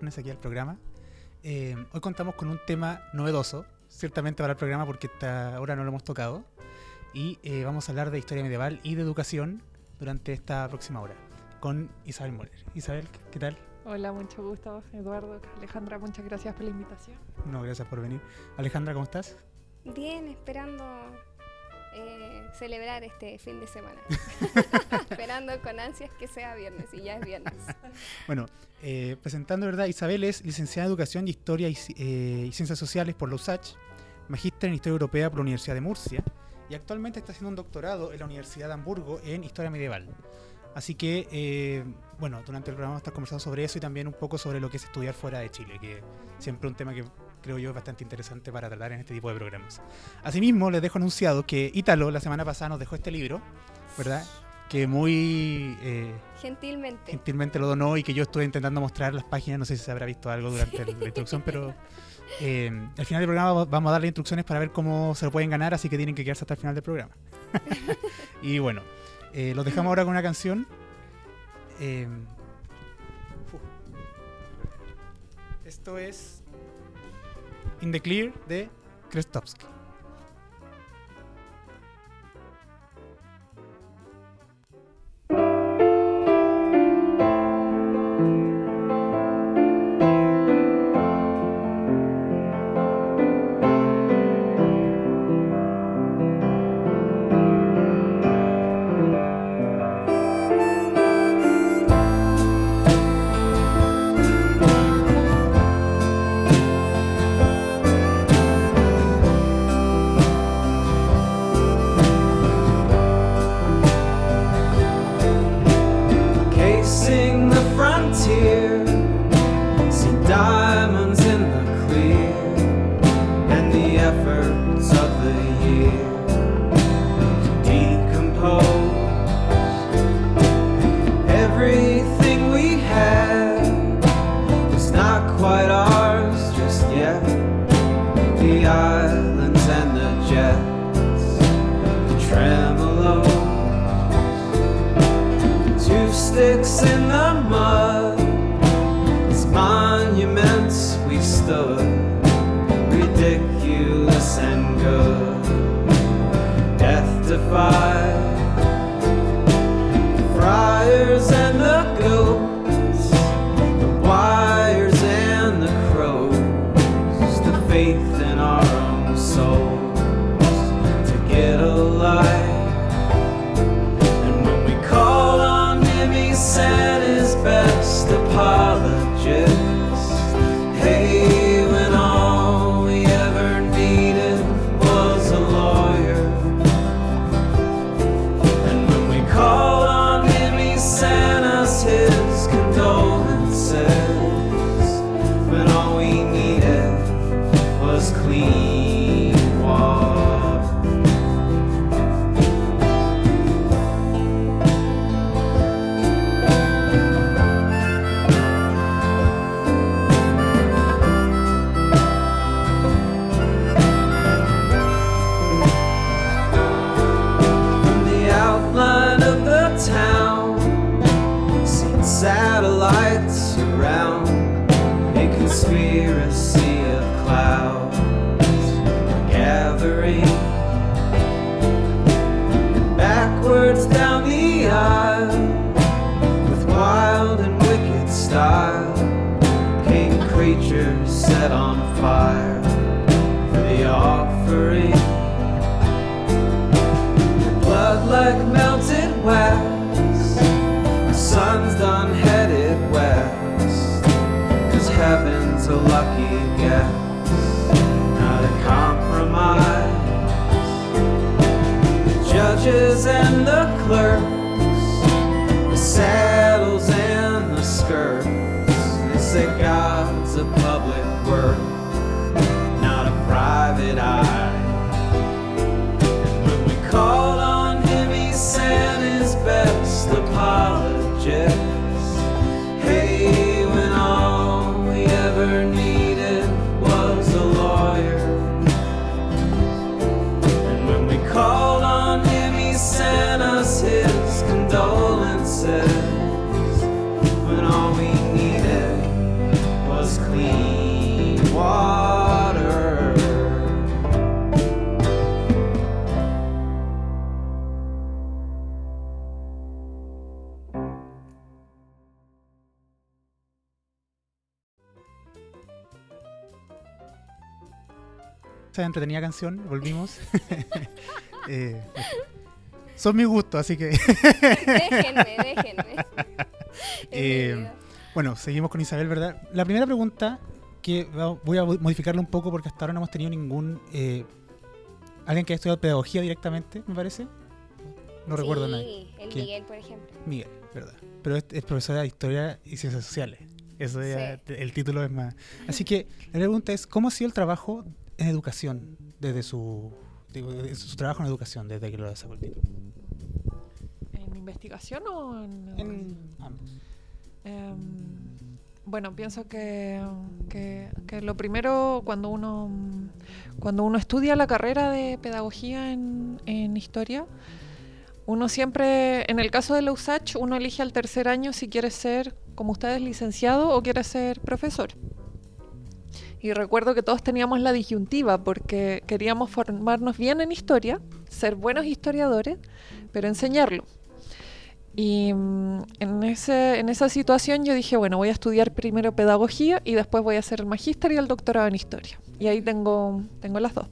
viernes aquí al programa. Eh, hoy contamos con un tema novedoso, ciertamente para el programa porque hasta ahora no lo hemos tocado. Y eh, vamos a hablar de historia medieval y de educación durante esta próxima hora con Isabel Moller. Isabel, ¿qué tal? Hola, mucho gusto, Eduardo. Alejandra, muchas gracias por la invitación. No, gracias por venir. Alejandra, ¿cómo estás? Bien, esperando eh, celebrar este fin de semana. esperando con ansias que sea viernes y ya es viernes. Bueno, eh, presentando, ¿verdad? Isabel es licenciada en Educación y Historia y, eh, y Ciencias Sociales por la USACH, magíster en Historia Europea por la Universidad de Murcia y actualmente está haciendo un doctorado en la Universidad de Hamburgo en Historia Medieval. Así que, eh, bueno, durante el programa vamos a estar conversando sobre eso y también un poco sobre lo que es estudiar fuera de Chile, que siempre un tema que creo yo es bastante interesante para tratar en este tipo de programas. Asimismo, les dejo anunciado que Ítalo la semana pasada nos dejó este libro, ¿verdad? Que muy... eh, Gentilmente. gentilmente lo donó y que yo estuve intentando mostrar las páginas, no sé si se habrá visto algo durante la introducción, pero eh, al final del programa va- vamos a darle instrucciones para ver cómo se lo pueden ganar, así que tienen que quedarse hasta el final del programa. y bueno, eh, los dejamos ahora con una canción. Eh, esto es In the Clear de Krestovsky. testify. Friars Esa entretenida canción, volvimos. Eh, son mis gustos, así que. déjenme, déjenme. Eh, bueno, seguimos con Isabel, ¿verdad? La primera pregunta, que voy a modificarla un poco porque hasta ahora no hemos tenido ningún. eh, alguien que haya estudiado pedagogía directamente, me parece. No recuerdo a nadie. Sí, el ¿Quién? Miguel, por ejemplo. Miguel, ¿verdad? Pero es, es profesora de historia y ciencias sociales. Eso ya- el título es más. Así que la pregunta es: ¿cómo ha sido el trabajo en educación desde su, digo, desde su trabajo en educación desde que lo título? ¿En investigación o en...? En ambos. Em, bueno, pienso que, que- que lo primero cuando uno cuando uno estudia la carrera de pedagogía en, en historia, uno siempre, en el caso de la USACH, uno elige al tercer año si quiere ser, como ustedes, licenciado o quiere ser profesor. Y recuerdo que todos teníamos la disyuntiva porque queríamos formarnos bien en historia, ser buenos historiadores, pero enseñarlo. Y mm, en, ese, en esa situación yo dije, bueno, voy a estudiar primero pedagogía y después voy a hacer el magíster y el doctorado en historia. Y ahí tengo, tengo las dos.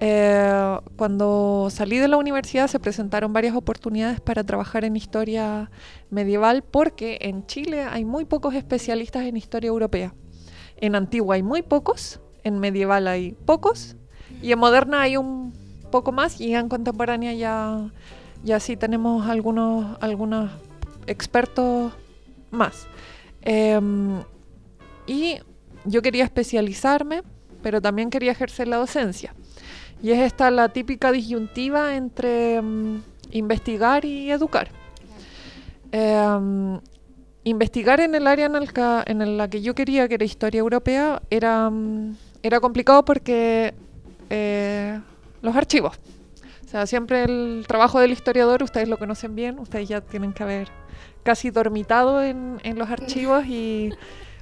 Eh, cuando salí de la universidad se presentaron varias oportunidades para trabajar en historia medieval porque en Chile hay muy pocos especialistas en historia europea. En antigua hay muy pocos, en medieval hay pocos y en moderna hay un poco más y en contemporánea ya, ya sí tenemos algunos, algunos expertos más. Em, y yo quería especializarme, pero también quería ejercer la docencia. Y es esta la típica disyuntiva entre mm, investigar y educar. Em, investigar en el área en, el ca- en la que yo quería, que era historia europea, era, mm, era complicado porque eh, los archivos. O sea, siempre el trabajo del historiador, ustedes lo conocen bien, ustedes ya tienen que haber casi dormitado en, en los archivos y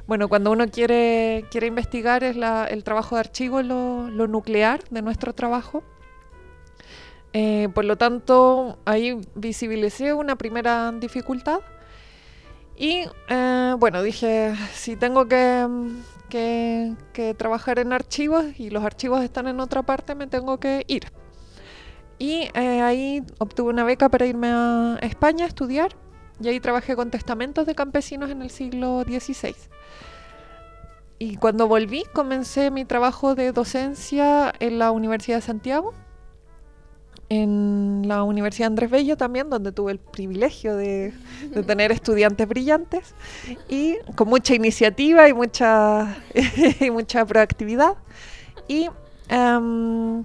bueno, cuando uno quiere, quiere investigar es la- el trabajo de archivo lo, lo nuclear de nuestro trabajo. Eh, por lo tanto, ahí visibilicé una primera dificultad. Y eh, bueno, dije, si tengo que, que- que trabajar en archivos y los archivos están en otra parte, me tengo que ir. Y eh, ahí obtuve una beca para irme a España a estudiar. Y ahí trabajé con testamentos de campesinos en el siglo XVI. Y cuando volví, comencé mi trabajo de docencia en la Universidad de Santiago, en la Universidad Andrés Bello también, donde tuve el privilegio de, de tener estudiantes brillantes y con mucha iniciativa y mucha, y mucha proactividad. Y, em,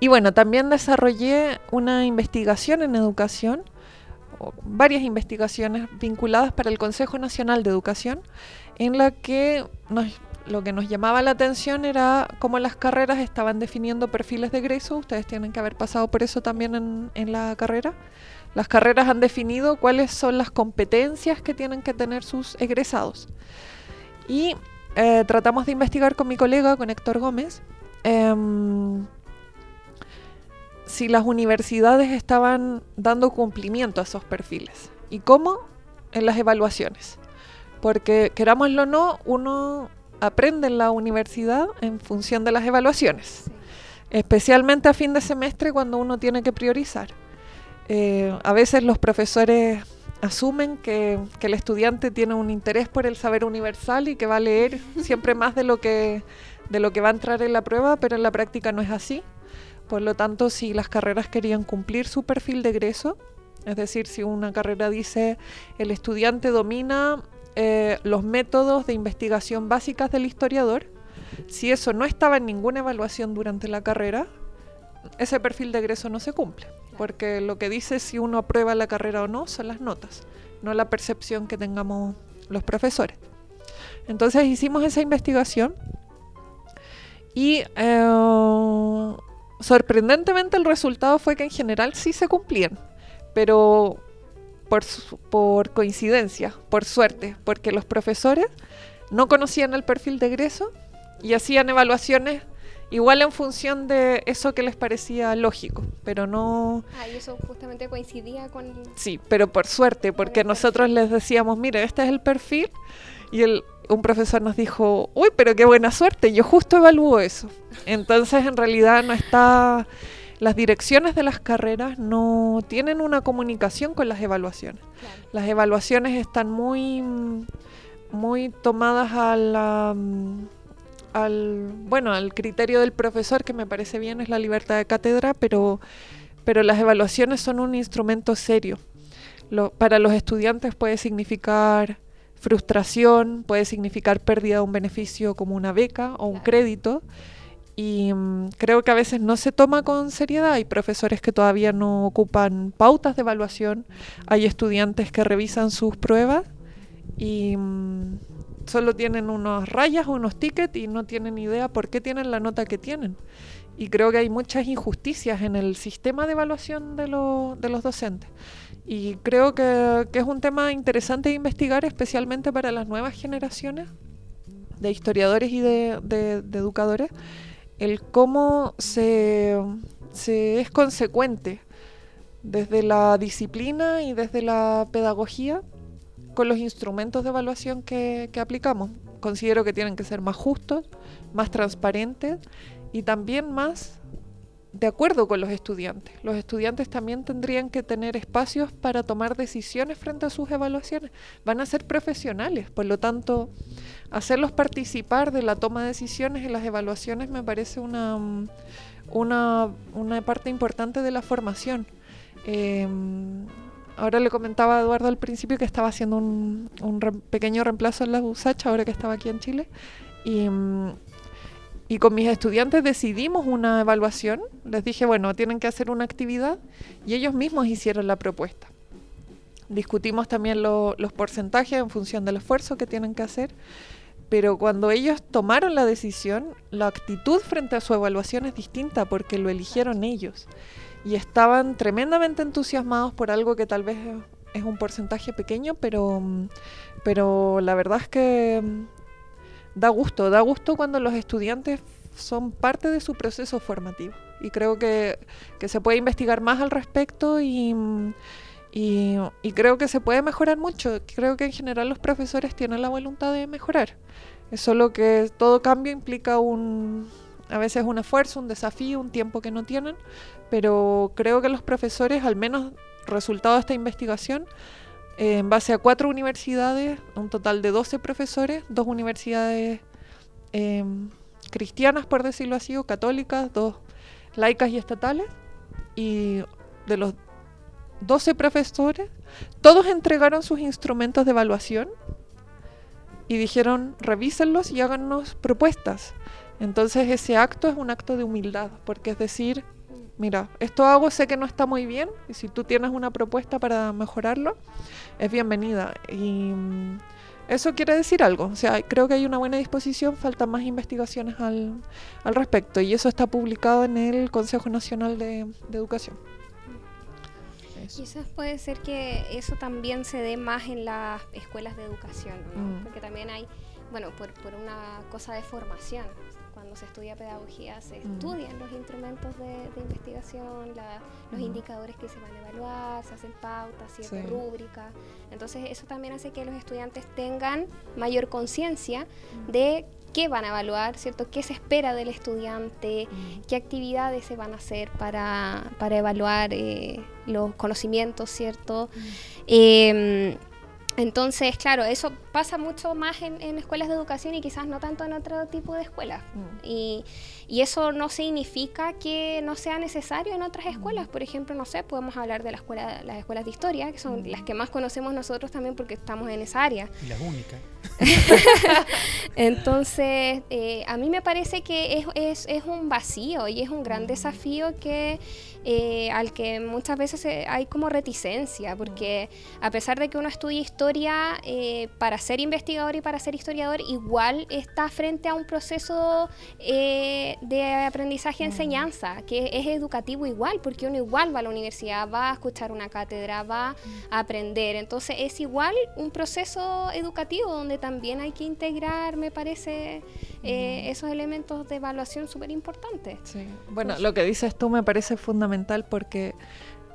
y bueno, también desarrollé una investigación en educación, varias investigaciones vinculadas para el Consejo Nacional de Educación, en la que nos- lo que nos llamaba la atención era cómo las carreras estaban definiendo perfiles de egreso. Ustedes tienen que haber pasado por eso también en, la carrera. Las carreras han definido cuáles son las competencias que tienen que tener sus egresados. Y eh, tratamos de investigar con mi colega, con Héctor Gómez, em, si las universidades estaban dando cumplimiento a esos perfiles. ¿Y cómo? En las evaluaciones. Porque querámoslo o no, uno aprende en la universidad en función de las evaluaciones. Sí. Especialmente a fin de semestre cuando uno tiene que priorizar. Eh, a veces los profesores asumen que, que el estudiante tiene un interés por el saber universal y que va a leer siempre más de lo que, de lo que va a entrar en la prueba, pero en la práctica no es así. Por lo tanto, si las carreras querían cumplir su perfil de egreso, es decir, si una carrera dice el estudiante domina eh, los métodos de investigación básicas del historiador, si eso no estaba en ninguna evaluación durante la carrera, ese perfil de egreso no se cumple, porque lo que dice si uno aprueba la carrera o no son las notas, no la percepción que tengamos los profesores. Entonces hicimos esa investigación y eh, sorprendentemente el resultado fue que en general sí se cumplían, pero por, por coincidencia, por suerte, porque los profesores no conocían el perfil de egreso y hacían evaluaciones igual en función de eso que les parecía lógico, pero no, Ah, y eso justamente coincidía con... Sí, pero por suerte, porque nosotros les decíamos, mire, este es el perfil, y el, un profesor nos dijo, uy, pero qué buena suerte, yo justo evalúo eso. Entonces, en realidad no está, las direcciones de las carreras no tienen una comunicación con las evaluaciones. Claro. Las evaluaciones están muy, muy tomadas a la, al, bueno, al criterio del profesor, que me parece bien, es la libertad de cátedra, pero, pero las evaluaciones son un instrumento serio. Lo- para los estudiantes puede significar frustración, puede significar pérdida de un beneficio como una beca o un Claro. crédito. Y mm, creo que a veces no se toma con seriedad. Hay profesores que todavía no ocupan pautas de evaluación. Hay estudiantes que revisan sus pruebas y mm, solo tienen unas rayas o unos tickets y no tienen idea por qué tienen la nota que tienen. Y creo que hay muchas injusticias en el sistema de evaluación de, lo- de los docentes. Y creo que, que es un tema interesante de investigar, especialmente para las nuevas generaciones de historiadores y de, de- de educadores, el cómo se, se es consecuente desde la disciplina y desde la pedagogía con los instrumentos de evaluación que, que aplicamos. Considero que tienen que ser más justos, más transparentes y también más de acuerdo con los estudiantes. Los estudiantes también tendrían que tener espacios para tomar decisiones frente a sus evaluaciones. Van a ser profesionales, por lo tanto, hacerlos participar de la toma de decisiones en las evaluaciones me parece una, una, una parte importante de la formación. Eh, ahora le comentaba a Eduardo al principio que estaba haciendo un, un pequeño reemplazo en la USACH ahora que estaba aquí en Chile. Y, mm, y con mis estudiantes decidimos una evaluación. Les dije, bueno, tienen que hacer una actividad y ellos mismos hicieron la propuesta. Discutimos también lo- los porcentajes en función del esfuerzo que tienen que hacer. Pero cuando ellos tomaron la decisión, la actitud frente a su evaluación es distinta porque lo eligieron ellos. Y estaban tremendamente entusiasmados por algo que tal vez es un porcentaje pequeño, pero, pero la verdad es que da gusto, da gusto cuando los estudiantes son parte de su proceso formativo. Y creo que, que se puede investigar más al respecto y, y, creo que se puede mejorar mucho. Creo que en general los profesores tienen la voluntad de mejorar. Es solo que todo cambio implica un, a veces un esfuerzo, un desafío, un tiempo que no tienen, pero creo que los profesores, al menos resultado de esta investigación, en base a cuatro universidades, un total de 12 profesores, dos universidades eh, cristianas, por decirlo así, o católicas, dos laicas y estatales, y de los 12 profesores, todos entregaron sus instrumentos de evaluación y dijeron, revísenlos y háganos propuestas. Entonces ese acto es un acto de humildad, porque es decir, mira, esto hago, sé que no está muy bien, y si tú tienes una propuesta para mejorarlo, es bienvenida. Y mm, eso quiere decir algo, o sea, creo que hay una buena disposición, faltan más investigaciones al, al respecto, y eso está publicado en el Consejo Nacional de, de Educación. Eso. Quizás puede ser que eso también se dé más en las escuelas de educación, ¿no? Mm. porque también hay, bueno, por, por una cosa de formación. Cuando se estudia pedagogía se Mm. estudian los instrumentos de, de investigación, la- los Mm. indicadores que se van a evaluar, se hacen pautas, ciertas Sí. rúbricas. Entonces eso también hace que los estudiantes tengan mayor conciencia Mm. de qué van a evaluar, ¿cierto? ¿Qué se espera del estudiante? Mm. qué actividades se van a hacer para, para evaluar eh, los conocimientos, ¿cierto? Eh, entonces, claro, eso pasa mucho más en, en escuelas de educación y quizás no tanto en otro tipo de escuelas. Mm. Y, y eso no significa que no sea necesario en otras escuelas. Por ejemplo, no sé, podemos hablar de la escuela, las escuelas de historia, que son las que más conocemos nosotros también porque estamos en esa área. Y la única. Entonces, eh, a mí me parece que es, es, es un vacío y es un gran desafío que eh, al que muchas veces eh, hay como reticencia, porque a pesar de que uno estudia historia eh, para ser investigador y para ser historiador, igual está frente a un proceso eh, de aprendizaje-enseñanza, que es educativo igual, porque uno igual va a la universidad, va a escuchar una cátedra, va a aprender. Entonces es igual un proceso educativo donde también hay que integrar, me parece, eh, esos elementos de evaluación súper importantes. Sí. Bueno, lo que dices tú me parece fundamental porque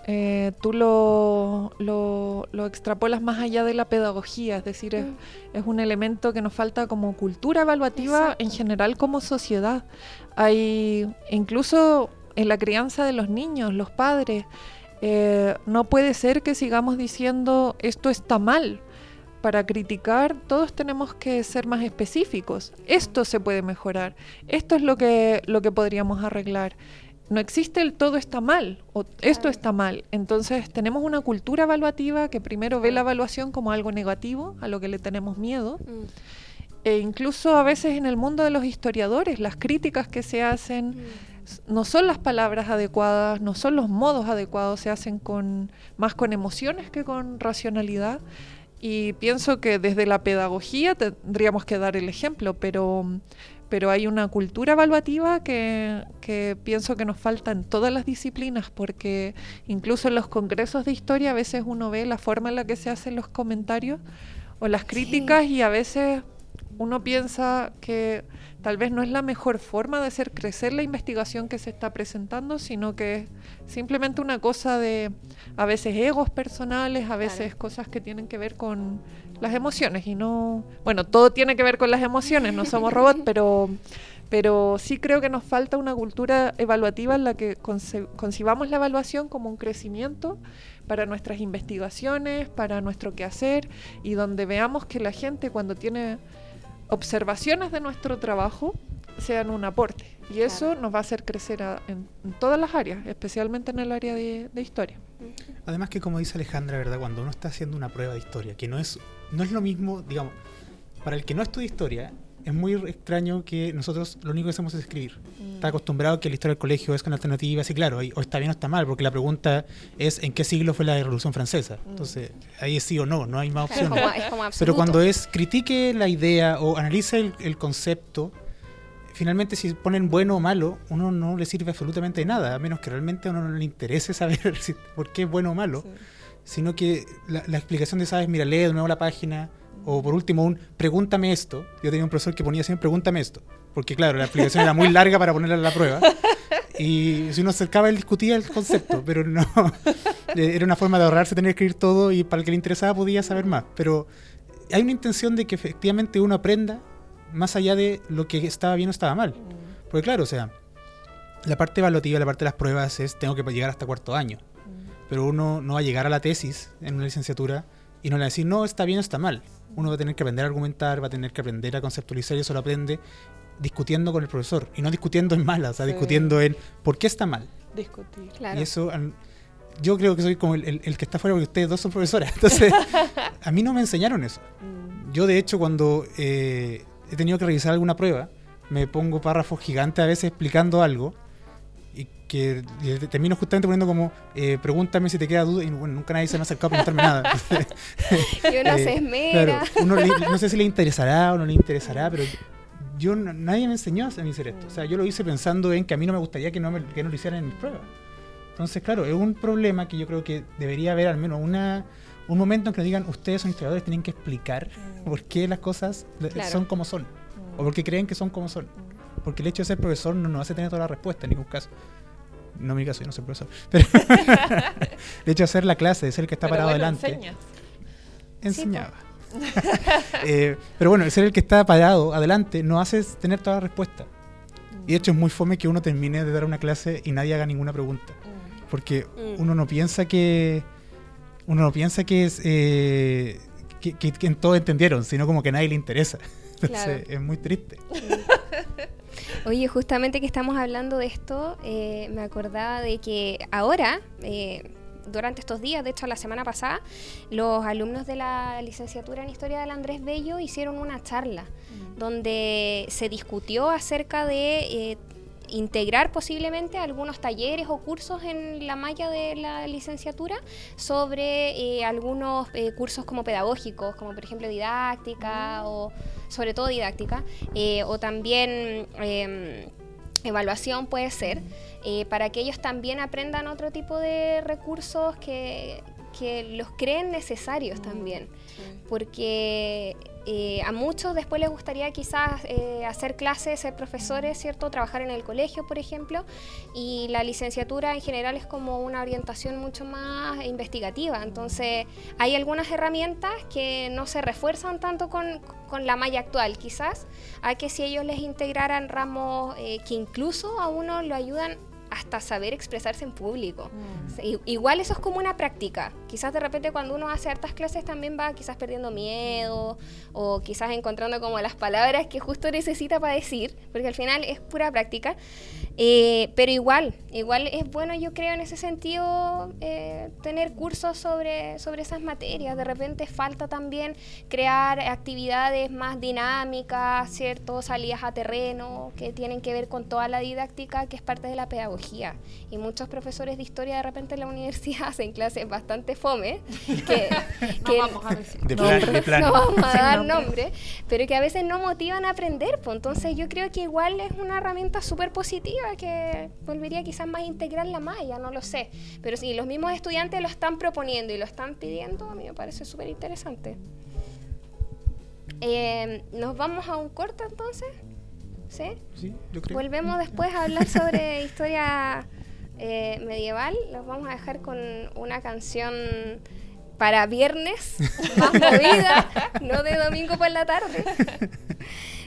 eh, tú lo, lo, lo extrapolas más allá de la pedagogía, es decir, es, Mm. es un elemento que nos falta como cultura evaluativa en Exacto. general como sociedad. Hay incluso en la crianza de los niños, los padres, eh, no puede ser que sigamos diciendo esto está mal. Para criticar todos tenemos que ser más específicos. Esto se puede mejorar. Esto es lo que, lo que podríamos arreglar. No existe el todo está mal o esto está mal. Entonces tenemos una cultura evaluativa que primero ve la evaluación como algo negativo, a lo que le tenemos miedo. Mm, E incluso a veces en el mundo de los historiadores, las críticas que se hacen mm. no son las palabras adecuadas, no son los modos adecuados, se hacen con más con emociones que con racionalidad. Y pienso que desde la pedagogía tendríamos que dar el ejemplo, pero, pero hay una cultura evaluativa que, que pienso que nos falta en todas las disciplinas, porque incluso en los congresos de historia a veces uno ve la forma en la que se hacen los comentarios o las críticas y a veces uno piensa que tal vez no es la mejor forma de hacer crecer la investigación que se está presentando, sino que es simplemente una cosa de a veces egos personales, a veces Claro. cosas que tienen que ver con las emociones y no, bueno, todo tiene que ver con las emociones, no somos robots, pero pero sí creo que nos falta una cultura evaluativa en la que conce- concibamos la evaluación como un crecimiento para nuestras investigaciones, para nuestro quehacer y donde veamos que la gente cuando tiene observaciones de nuestro trabajo sean un aporte. Y eso Claro. nos va a hacer crecer a- en, en todas las áreas, especialmente en el área de, de historia. Además que como dice Alejandra, ¿verdad? Cuando uno está haciendo una prueba de historia, que no es, no es lo mismo, digamos, para el que no estudia historia, es muy extraño que nosotros lo único que hacemos es escribir. Está acostumbrado a que la historia del colegio es con alternativas y claro, ahí o está bien o está mal, porque la pregunta es en qué siglo fue la Revolución Francesa. Entonces, ahí es sí o no, no hay más opciones. Pero cuando es critique la idea o analice el, el concepto, finalmente si ponen bueno o malo, uno no le sirve absolutamente nada, a menos que realmente a uno no le interese saber si- por qué es bueno o malo, sino que la, la explicación de, sabes, mira, lee de nuevo la página, o por último un pregúntame esto. Yo tenía un profesor que ponía siempre pregúntame esto, porque claro, la explicación era muy larga para ponerla en la prueba. Y si uno acercaba, él discutía el concepto, pero no. Era una forma de ahorrarse tener que escribir todo y para el que le interesaba podía saber más. Pero hay una intención de que efectivamente uno aprenda más allá de lo que estaba bien o estaba mal. Porque claro, o sea, la parte evaluativa, la parte de las pruebas es tengo que llegar hasta cuarto año. Pero uno no va a llegar a la tesis en una licenciatura y no le va a decir, no, está bien o está mal. Uno va a tener que aprender a argumentar, va a tener que aprender a conceptualizar y eso lo aprende discutiendo con el profesor. Y no discutiendo en malas, o sea, Sí. discutiendo en por qué está mal. Discutir. Claro. Y eso, yo creo que soy como el, el- el que está fuera porque ustedes dos son profesoras. Entonces, a mí no me enseñaron eso. Yo, de hecho, cuando eh, he tenido que revisar alguna prueba, me pongo párrafos gigantes a veces explicando algo y que y termino justamente poniendo como eh, pregúntame si te queda duda y bueno, nunca nadie se me ha acercado a preguntarme nada. Y uno eh, se esmera. Claro, uno le- no sé si le interesará o no le interesará, pero yo nadie me enseñó a hacer esto. O sea, yo lo hice pensando en que a mí no me gustaría que no, me, que no lo hicieran en mis pruebas. Entonces, claro, es un problema que yo creo que debería haber al menos una, un momento en que nos digan, ustedes son historiadores, tienen que explicar por qué las cosas Claro. son como son. O porque creen que son como son. Porque el hecho de ser profesor no nos hace tener toda la respuesta en ningún caso. No en mi caso, yo no soy profesor. Pero el hecho de hacer la clase, de ser el que está Pero parado bueno, adelante enseñas. enseñaba. Eh, pero bueno, el ser el que está parado adelante no hace tener toda la respuesta. Y de hecho es muy fome que uno termine de dar una clase y nadie haga ninguna pregunta. Porque Mm. uno no piensa que. Uno no piensa que es. eh, que, que, que todos entendieron, sino como que a nadie le interesa. Entonces Claro. es muy triste. Oye, justamente que estamos hablando de esto, eh, me acordaba de que ahora, eh, durante estos días, de hecho la semana pasada, los alumnos de la licenciatura en Historia del Andrés Bello hicieron una charla donde se discutió acerca de eh, integrar posiblemente algunos talleres o cursos en la malla de la licenciatura sobre eh, algunos eh, cursos como pedagógicos, como por ejemplo didáctica o sobre todo didáctica, eh, o también em, evaluación puede ser, para que ellos también aprendan otro tipo de recursos que, que los creen necesarios también. porque eh, a muchos después les gustaría quizás eh, hacer clases, ser profesores, ¿cierto? Trabajar en el colegio, por ejemplo, y la licenciatura en general es como una orientación mucho más investigativa, entonces hay algunas herramientas que no se refuerzan tanto con, con la malla actual, quizás, a que si ellos les integraran ramos eh, que incluso a uno lo ayudan hasta saber expresarse en público. I- Igual eso es como una práctica. Quizás de repente cuando uno hace hartas clases también va quizás perdiendo miedo o quizás encontrando como las palabras que justo necesita para decir, porque al final es pura práctica. Eh, pero igual, igual es bueno yo creo en ese sentido eh, tener cursos sobre, sobre esas materias. De repente falta también crear actividades más dinámicas, ¿cierto? Salidas a terreno que tienen que ver con toda la didáctica que es parte de la pedagogía. Y muchos profesores de historia de repente en la universidad hacen clases bastante fome, que, No que vamos a decir. De, nombres. plan- de plano. no vamos a dar nombre. nombre, pero que a veces no motivan a aprender. Pues. Entonces yo creo que igual es una herramienta súper positiva que volvería quizás más a integrar la malla, no lo sé. Pero si los mismos estudiantes lo están proponiendo y lo están pidiendo, a mí me parece súper interesante. Eh, ¿Nos vamos a un corto entonces? ¿Sí? Sí, yo creo. Volvemos después a hablar sobre historia eh, medieval. Los vamos a dejar con una canción para viernes, más movida, no de domingo por la tarde.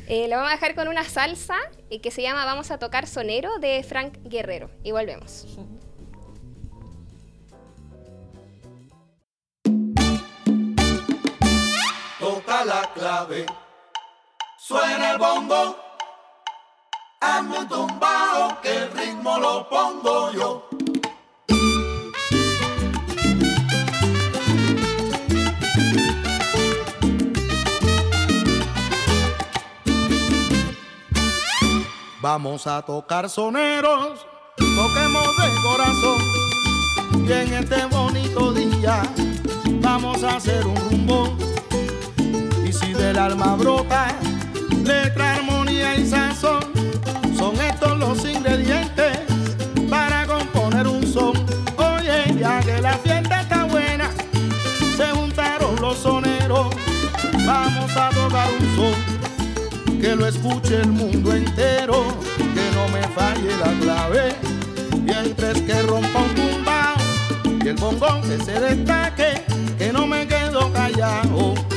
Eh, lo vamos a dejar con una salsa eh, que se llama Vamos a tocar sonero de Frank Guerrero. Y volvemos. toca la clave, suena el bongo, hazme tumbao que el ritmo lo pongo yo. Vamos a tocar soneros, toquemos de corazón y en este bonito día vamos a hacer un rumbo. Y si del alma brota letra, armonía y sazón, vamos a tocar un son que lo escuche el mundo entero, que no me falle la clave, mientras que rompa un tumbao y el bongón que se destaque, que no me quedo callado.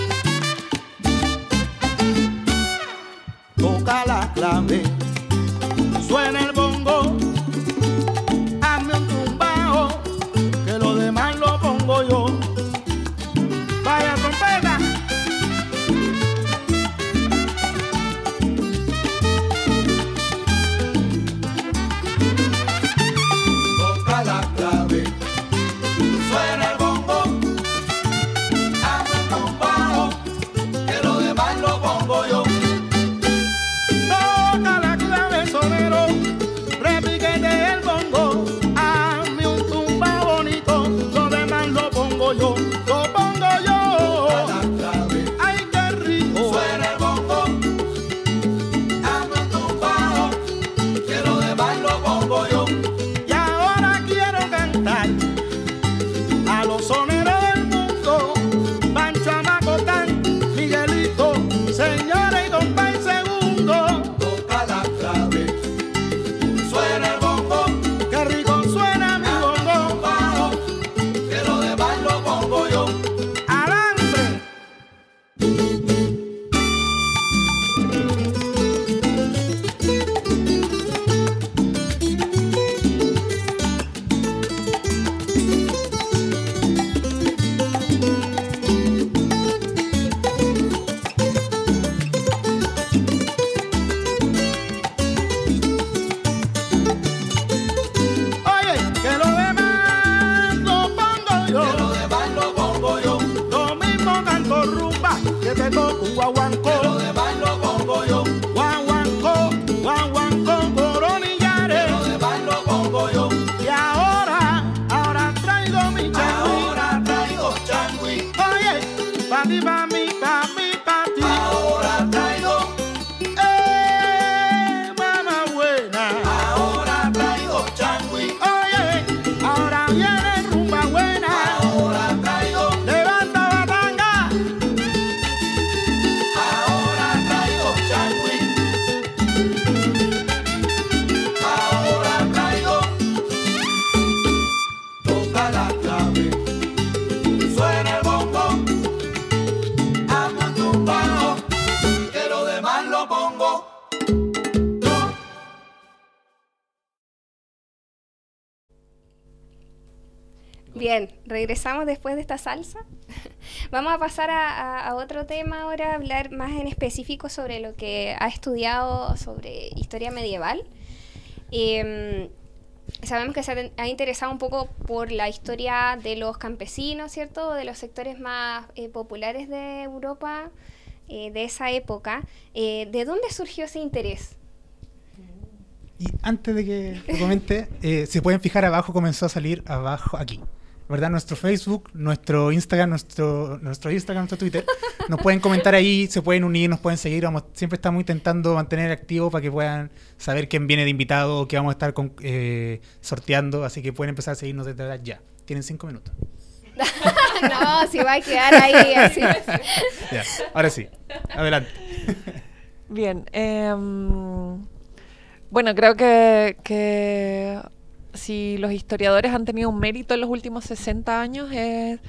te toco guaguancó. Regresamos después de esta salsa. Vamos a pasar a, a- a otro tema ahora, hablar más en específico sobre lo que ha estudiado sobre historia medieval. Em, sabemos que se ha, interesado un poco por la historia de los campesinos, ¿cierto? De los sectores más eh, populares de Europa eh, de esa época. Eh, ¿De dónde surgió ese interés? Y antes de que lo comente, eh, se pueden fijar abajo, comenzó a salir abajo aquí. ¿Verdad? Nuestro Facebook, nuestro Instagram, nuestro, nuestro Instagram, nuestro Twitter. Nos pueden comentar ahí, se pueden unir, nos pueden seguir. Vamos, siempre estamos intentando mantener activo para que puedan saber quién viene de invitado o qué vamos a estar con- eh, sorteando. Así que pueden empezar a seguirnos desde ahora ya. Tienen cinco minutos. no, si va a quedar ahí así. Ya, ahora sí. Adelante. Bien. em, bueno, creo que, que si los historiadores han tenido un mérito en los últimos 60 años es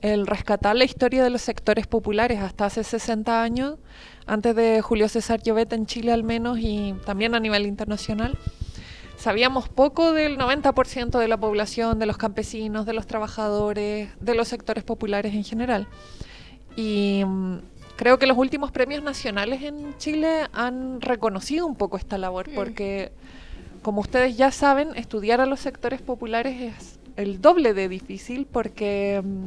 el rescatar la historia de los sectores populares hasta hace 60 años, antes de Julio César Llobet en Chile al menos y también a nivel internacional. Sabíamos poco del 90% de la población, de los campesinos, de los trabajadores, de los sectores populares en general. Y mm, creo que los últimos premios nacionales en Chile han reconocido un poco esta labor, Mm. porque como ustedes ya saben, estudiar a los sectores populares es el doble de difícil porque mm,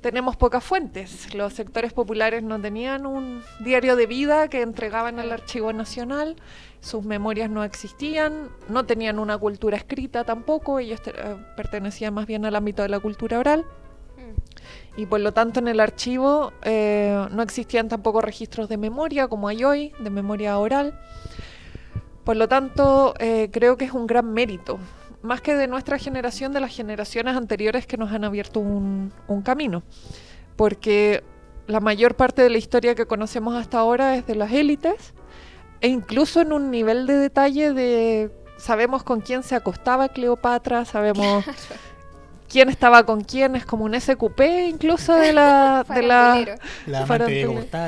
tenemos pocas fuentes. Los sectores populares no tenían un diario de vida que entregaban al Archivo Nacional, sus memorias no existían, no tenían una cultura escrita tampoco, ellos eh, pertenecían más bien al ámbito de la cultura oral y por lo tanto en el archivo eh, no existían tampoco registros de memoria como hay hoy, de memoria oral. Por lo tanto, eh, creo que es un gran mérito, más que de nuestra generación, de las generaciones anteriores que nos han abierto un, un camino, porque la mayor parte de la historia que conocemos hasta ahora es de las élites, e incluso en un nivel de detalle de sabemos con quién se acostaba Cleopatra, sabemos quién estaba con quién, es como un SQP incluso de la, de la. La amante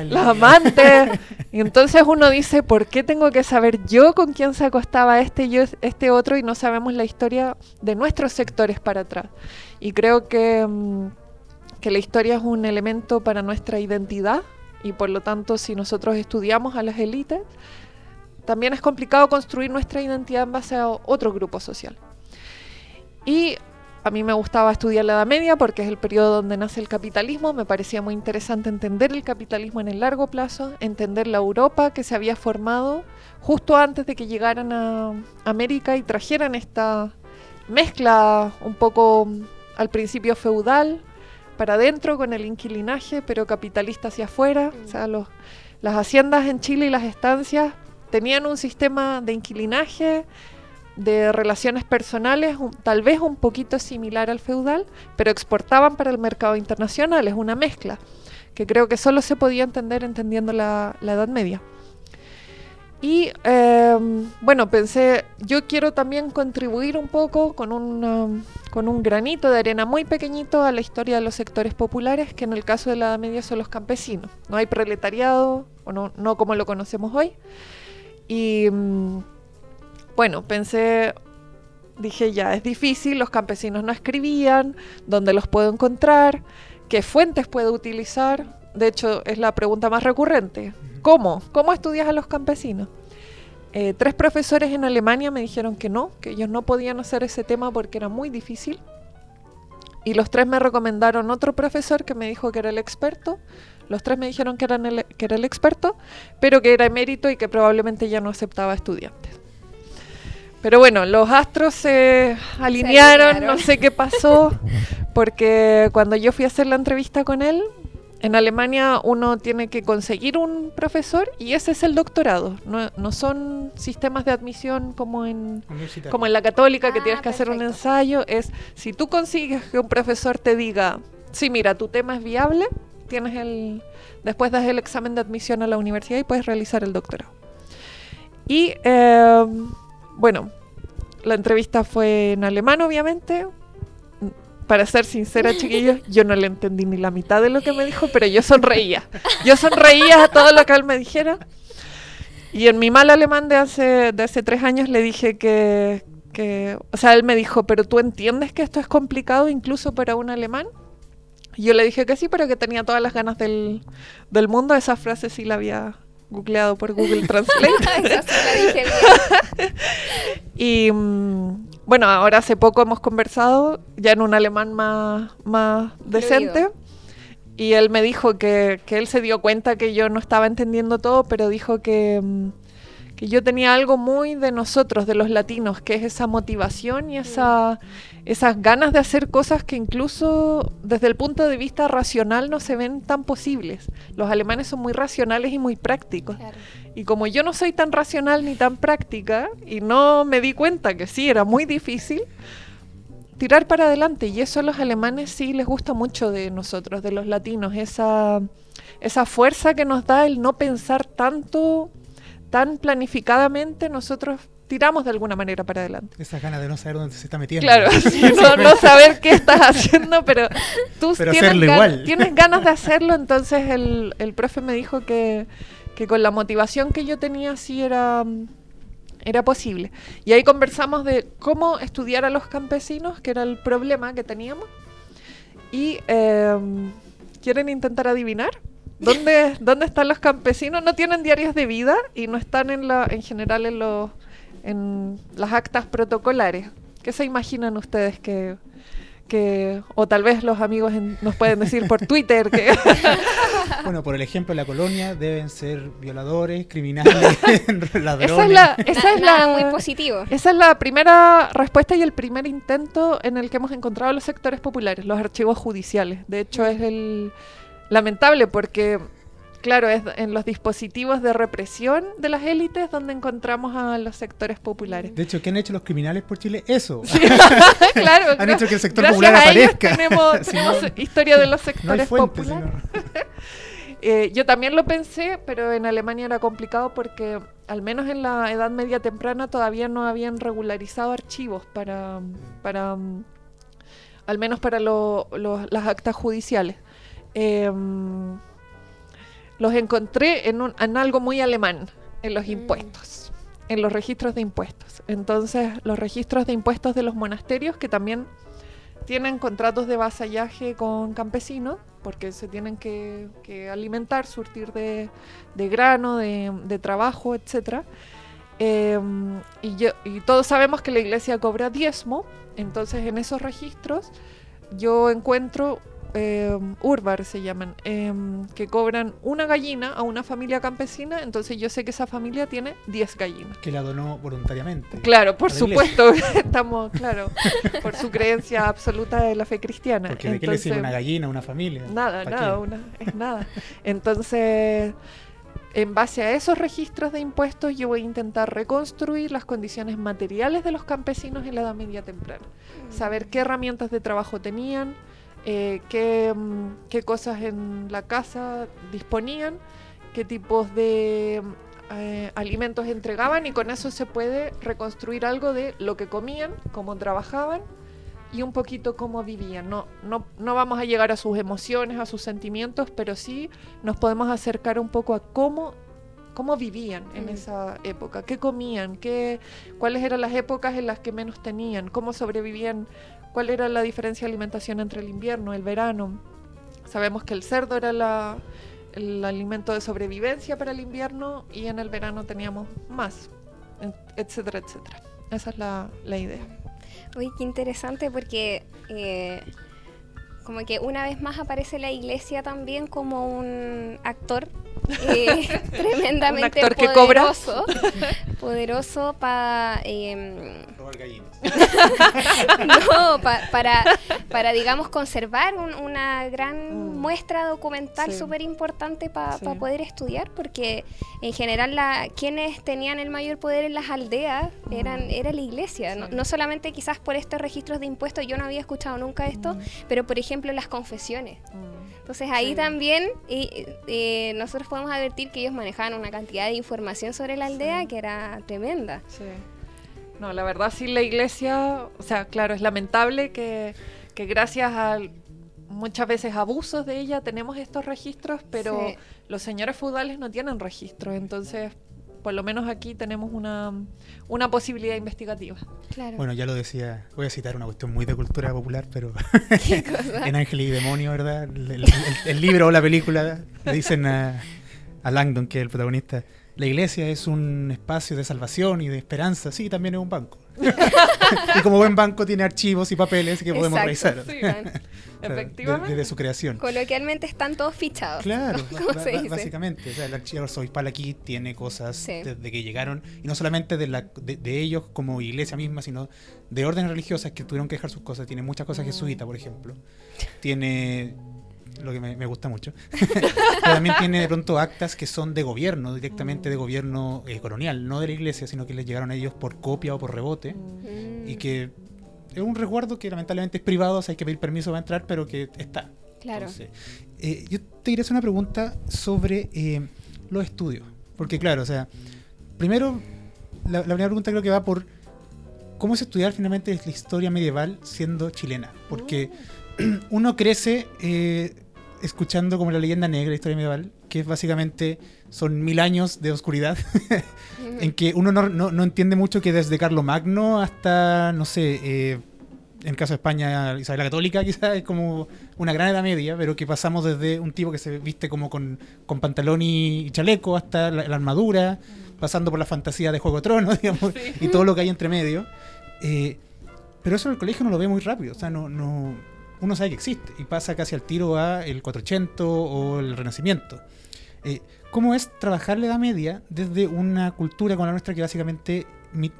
las amantes. Y entonces uno dice, ¿por qué tengo que saber yo con quién se acostaba este y yo este otro y no sabemos la historia de nuestros sectores para atrás? Y creo que, mm, que la historia es un elemento para nuestra identidad y por lo tanto si nosotros estudiamos a las élites, también es complicado construir nuestra identidad en base a otro grupo social. Y a mí me gustaba estudiar la Edad Media porque es el periodo donde nace el capitalismo. Me parecía muy interesante entender el capitalismo en el largo plazo, entender la Europa que se había formado justo antes de que llegaran a América y trajeran esta mezcla un poco mm, al principio feudal para adentro con el inquilinaje, pero capitalista hacia afuera. O sea, las haciendas en Chile y las estancias tenían un sistema de inquilinaje, de relaciones personales, tal vez un poquito similar al feudal, pero exportaban para el mercado internacional, es una mezcla, que creo que solo se podía entender entendiendo la, la Edad Media. Y eh, bueno, pensé, yo quiero también contribuir un poco con un, um, con un granito de arena muy pequeñito a la historia de los sectores populares, que en el caso de la Edad Media son los campesinos. No hay proletariado, o no, no como lo conocemos hoy. Y mm, bueno, pensé, dije ya, es difícil, los campesinos no escribían, ¿dónde los puedo encontrar? ¿Qué fuentes puedo utilizar? De hecho, es la pregunta más recurrente. ¿Cómo? ¿Cómo estudias a los campesinos? Eh, tres profesores en Alemania me dijeron que no, que ellos no podían hacer ese tema porque era muy difícil. Y los tres me recomendaron otro profesor que me dijo que era el experto. Los tres me dijeron que, eran el- que era el experto, pero que era emérito y que probablemente ya no aceptaba estudiantes. Pero bueno, los astros se alinearon, alinearon. no sé qué pasó, porque cuando yo fui a hacer la entrevista con él, en Alemania uno tiene que conseguir un profesor y ese es el doctorado. No, no son sistemas de admisión como en, como en la católica que Ah, tienes que hacer un perfecto. ensayo. Es si tú consigues que un profesor te diga, sí, mira, tu tema es viable, tienes el, después das el examen de admisión a la universidad y puedes realizar el doctorado. Y eh, bueno, la entrevista fue en alemán, obviamente. Para ser sincera, chiquillos, yo no le entendí ni la mitad de lo que me dijo, pero yo sonreía. Yo sonreía a todo lo que él me dijera. Y en mi mal alemán de hace, de hace tres años le dije que, que, o sea, él me dijo, pero tú entiendes que esto es complicado incluso para un alemán. Y yo le dije que sí, pero que tenía todas las ganas del, del mundo. Esa frase sí la había googleado por Google Translate. Y mm, bueno, ahora hace poco hemos conversado ya en un alemán más, más decente. Y él me dijo que, que él se dio cuenta que yo no estaba entendiendo todo, pero dijo que, mm, que yo tenía algo muy de nosotros, de los latinos, que es esa motivación y esa, esas ganas de hacer cosas que incluso desde el punto de vista racional no se ven tan posibles. Los alemanes son muy racionales y muy prácticos. Claro. Y como yo no soy tan racional ni tan práctica, y no me di cuenta que sí, era muy difícil, tirar para adelante. Y eso a los alemanes sí les gusta mucho de nosotros, de los latinos, esa, esa fuerza que nos da el no pensar tanto, tan planificadamente, nosotros tiramos de alguna manera para adelante. Esas ganas de no saber dónde se está metiendo. Claro, no, no saber qué estás haciendo, pero tú Pero tienes, gan- igual. tienes ganas de hacerlo, entonces el, el profe me dijo que, que con la motivación que yo tenía sí era, era posible. Y ahí conversamos de cómo estudiar a los campesinos, que era el problema que teníamos. Y em, quieren intentar adivinar. ¿Dónde, ¿Dónde están los campesinos? No tienen diarios de vida y no están en, la, en general en, los, en las actas protocolares. ¿Qué se imaginan ustedes que, que o tal vez los amigos en- nos pueden decir por Twitter que Bueno, por el ejemplo de la colonia, deben ser violadores, criminales, ladrones. esa es la, esa Na- es nada la- muy positivo. Esa es la primera respuesta y el primer intento en el que hemos encontrado los sectores populares, los archivos judiciales. De hecho, es el lamentable porque, claro, es en los dispositivos de represión de las élites donde encontramos a los sectores populares. De hecho, ¿qué han hecho los criminales por Chile? Eso. claro, Han hecho que el sector popular a ellos aparezca. tenemos, Si no- historia de los No sectores fuentes. populares. Eh, yo también lo pensé, pero en Alemania era complicado porque al menos en la Edad Media temprana todavía no habían regularizado archivos para, para al menos para lo- lo- las actas judiciales. Em, los encontré en, un- en algo muy alemán, en los Mm. impuestos, en los registros de impuestos. Entonces, los registros de impuestos de los monasterios que también tienen contratos de vasallaje con campesinos, porque se tienen que, que alimentar, surtir de, de grano, de, de trabajo, etc. y, yo- y todos sabemos que la iglesia cobra diezmo, entonces en esos registros yo encuentro eh, urbar se llaman, em, que cobran una gallina a una familia campesina, entonces yo sé que esa familia tiene 10 gallinas. Que la donó voluntariamente. Claro, por supuesto, estamos, claro, por su creencia absoluta de la fe cristiana. Porque de qué le sirve una gallina a una familia. Nada, ¿Pa' nada, una, es nada. Entonces, en base a esos registros de impuestos, yo voy a intentar reconstruir las condiciones materiales de los campesinos en la Edad Media temprana. Saber qué herramientas de trabajo tenían, eh, qué, mm, qué cosas en la casa disponían, qué tipos de eh, alimentos entregaban y con eso se puede reconstruir algo de lo que comían, cómo trabajaban y un poquito cómo vivían. No, no, no vamos a llegar a sus emociones, a sus sentimientos, pero sí nos podemos acercar un poco a cómo, cómo vivían en Mm. esa época, qué comían, qué, cuáles eran las épocas en las que menos tenían, cómo sobrevivían, cuál era la diferencia de alimentación entre el invierno, el verano. Sabemos que el cerdo era la- el alimento de sobrevivencia para el invierno y en el verano teníamos más, etcétera, etcétera. Esa es la, la idea. Uy, qué interesante porque eh, como que una vez más aparece la iglesia también como un actor eh, tremendamente Un actor que cobra. poderoso, poderoso para Robar gallinas. no, pa- para, para, digamos, conservar un- una gran Mm. muestra documental Sí. súper importante para Sí. poder estudiar, porque en general la, quienes tenían el mayor poder en las aldeas eran, Mm. era la iglesia. No, no solamente quizás por estos registros de impuestos, yo no había escuchado nunca esto, Mm. pero por ejemplo las confesiones. Mm. Entonces ahí Sí. también eh, eh, nosotros podemos advertir que ellos manejaban una cantidad de información sobre la aldea Sí. que era tremenda. Sí. No, la verdad sí la iglesia, o sea, claro, es lamentable que, que gracias a muchas veces abusos de ella tenemos estos registros, pero los señores feudales no tienen registros, entonces por lo menos aquí tenemos una, una posibilidad investigativa. Claro. Bueno, ya lo decía, voy a citar una cuestión muy de cultura popular, pero ¿Qué cosa? en Ángel y Demonio, ¿verdad? El, el- el- el libro o la película le dicen a, a Langdon, que es el protagonista, la iglesia es un espacio de salvación y de esperanza. Sí, también es un banco. y como buen banco tiene archivos y papeles que podemos Exacto, revisar. sí, De- Efectivamente. Desde su creación. Coloquialmente están todos fichados. Claro, ¿Cómo ba- se ba- dice? básicamente. O sea, el archivo arzobispal aquí tiene cosas Sí. desde que llegaron, y no solamente de, la, de, de ellos como iglesia misma, sino de órdenes religiosas que tuvieron que dejar sus cosas. Tiene muchas cosas Mm. jesuitas, por ejemplo. Tiene lo que me, me gusta mucho. Pero también tiene de pronto actas que son de gobierno, directamente de gobierno eh, colonial, no de la iglesia, sino que les llegaron a ellos por copia o por rebote. Mm, Y que es un resguardo que lamentablemente es privado, o sea, hay que pedir permiso para entrar, pero que está. Claro. Entonces, eh, yo te quería hacer una pregunta sobre eh, los estudios. Porque, claro, o sea, primero, la, la primera pregunta creo que va por cómo es estudiar finalmente la historia medieval siendo chilena. Porque uno crece eh, escuchando como la leyenda negra, la historia medieval, que es básicamente son mil años de oscuridad, en que uno no, no- no entiende mucho que desde Carlos Magno hasta, no sé, eh, en el caso de España, Isabel la Católica quizás es como una gran edad media, pero que pasamos desde un tipo que se viste como con, con pantalón y chaleco hasta la, la armadura, pasando por la fantasía de Juego de Tronos, digamos, y todo lo que hay entre medio. Eh, pero eso en el colegio no lo ve muy rápido, o sea, no, no, uno sabe que existe y pasa casi al tiro a el 480 o el Renacimiento. Eh, ¿Cómo es trabajar la Edad Media desde una cultura como la nuestra que básicamente mi-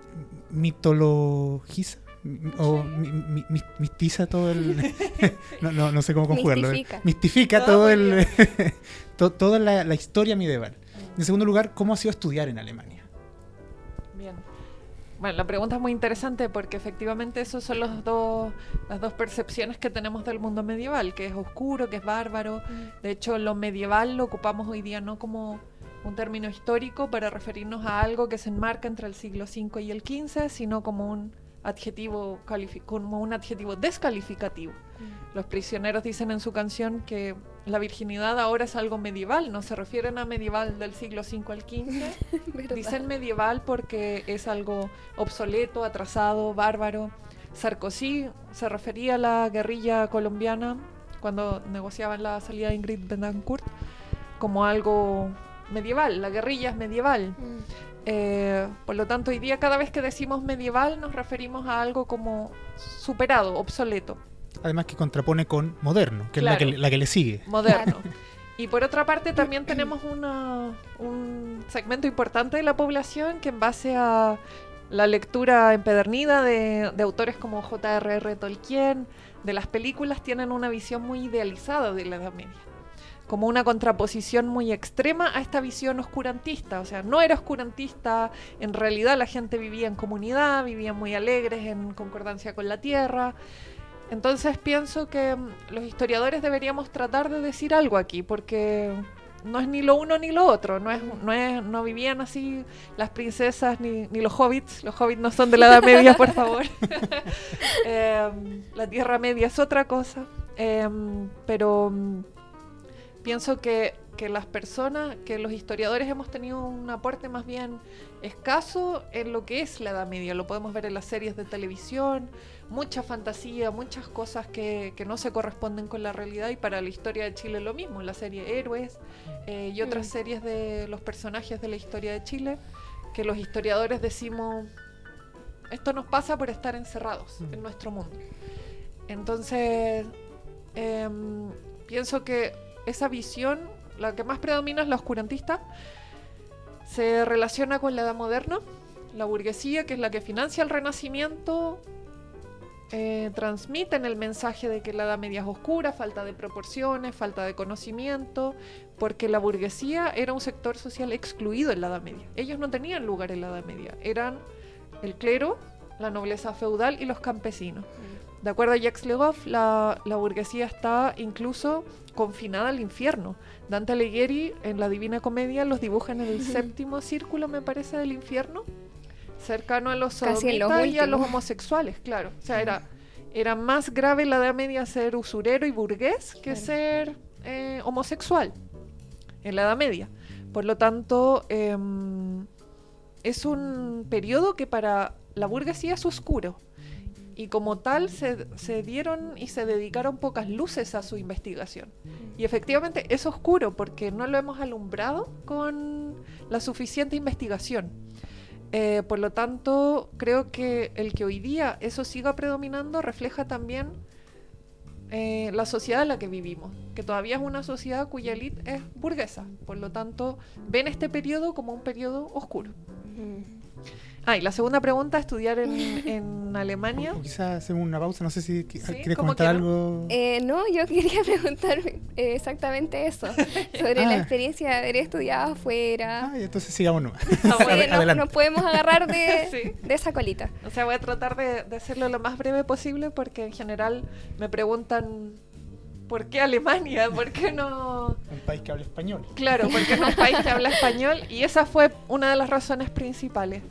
mitologiza? mi- O mi- mi- mi- mistiza todo el. no, no, no sé cómo conjugarlo. ¿eh? Mistifica. Mistifica todo el. to- toda la, la historia medieval. En segundo lugar, ¿cómo ha sido estudiar en Alemania? Bueno, la pregunta es muy interesante porque efectivamente esos son los dos, las dos percepciones que tenemos del mundo medieval, que es oscuro, que es bárbaro. De hecho, lo medieval lo ocupamos hoy día no como un término histórico para referirnos a algo que se enmarca entre el siglo V y el XV, sino como un adjetivo como un adjetivo descalificativo. Los prisioneros dicen en su canción que la virginidad ahora es algo medieval, no se refieren a medieval del siglo V al XV. Dicen medieval porque es algo obsoleto, atrasado, bárbaro. Sarkozy se refería a la guerrilla colombiana cuando negociaban la salida de Ingrid Betancourt como algo medieval. La guerrilla es medieval. Mm, Eh, por lo tanto, hoy día cada vez que decimos medieval nos referimos a algo como superado, obsoleto, Además que contrapone con moderno, que es la Claro. que, la que le sigue. moderno. Y por otra parte también tenemos una- un segmento importante de la población que en base a la lectura empedernida de, de autores como J.R.R. Tolkien, de las películas, tienen una visión muy idealizada de la Edad Media. Como una contraposición muy extrema a esta visión oscurantista. O sea, no era oscurantista, en realidad la gente vivía en comunidad, vivía muy alegres, en concordancia con la tierra. Entonces pienso que mm, los historiadores deberíamos tratar de decir algo aquí, porque no es ni lo uno ni lo otro, no, es, no, es, no vivían así las princesas ni, ni los hobbits, los hobbits no son de la Edad Media, por favor. Em, la Tierra Media es otra cosa, Em, pero mm, pienso que, que las personas, que los historiadores hemos tenido un aporte más bien escaso en lo que es la Edad Media, lo podemos ver en las series de televisión, mucha fantasía, muchas cosas que, que no se corresponden con la realidad y para la historia de Chile lo mismo, la serie Héroes eh, y otras Mm. series de los personajes de la historia de Chile, que los historiadores decimos, esto nos pasa por estar encerrados Mm. en nuestro mundo. Entonces, em, pienso que esa visión, la que más predomina es la oscurantista, se relaciona con la edad moderna, la burguesía, que es la que financia el renacimiento, eh, transmiten el mensaje de que la Edad Media es oscura, falta de proporciones, falta de conocimiento, porque la burguesía era un sector social excluido en la Edad Media. Ellos no tenían lugar en la Edad Media, eran el clero, la nobleza feudal y los campesinos. De acuerdo a Jacques Le Goff, la, la burguesía está incluso confinada al infierno. Dante Alighieri en la Divina Comedia los dibuja en el séptimo círculo, me parece, del infierno, cercano a los sodomitas y a los homosexuales, claro. O sea, era, era más grave en la Edad Media ser usurero y burgués que Claro. ser eh, homosexual en la Edad Media. Por lo tanto, em, es un periodo que para la burguesía es oscuro. Y como tal se, se dieron y se dedicaron pocas luces a su investigación. Y efectivamente es oscuro porque no lo hemos alumbrado con la suficiente investigación. Eh, por lo tanto, creo que el que hoy día eso siga predominando refleja también eh, la sociedad en la que vivimos, que todavía es una sociedad cuya élite es burguesa. Por lo tanto, ven este periodo como un periodo oscuro. Ah, y la segunda pregunta, estudiar en, en Alemania. O quizás hacemos una pausa, no sé si qui- Sí, quieres ¿cómo comentar que no? algo. Eh, no, yo quería preguntar eh, exactamente eso, sobre la Ah. experiencia de haber estudiado afuera. Ah, y entonces sigamos nomás. Nos podemos agarrar de, Sí. de esa colita. O sea, voy a tratar de, de hacerlo lo más breve posible porque en general me preguntan ¿por qué Alemania? ¿Por qué no...? Un país que habla español. Claro, porque no es un país que habla español y esa fue una de las razones principales.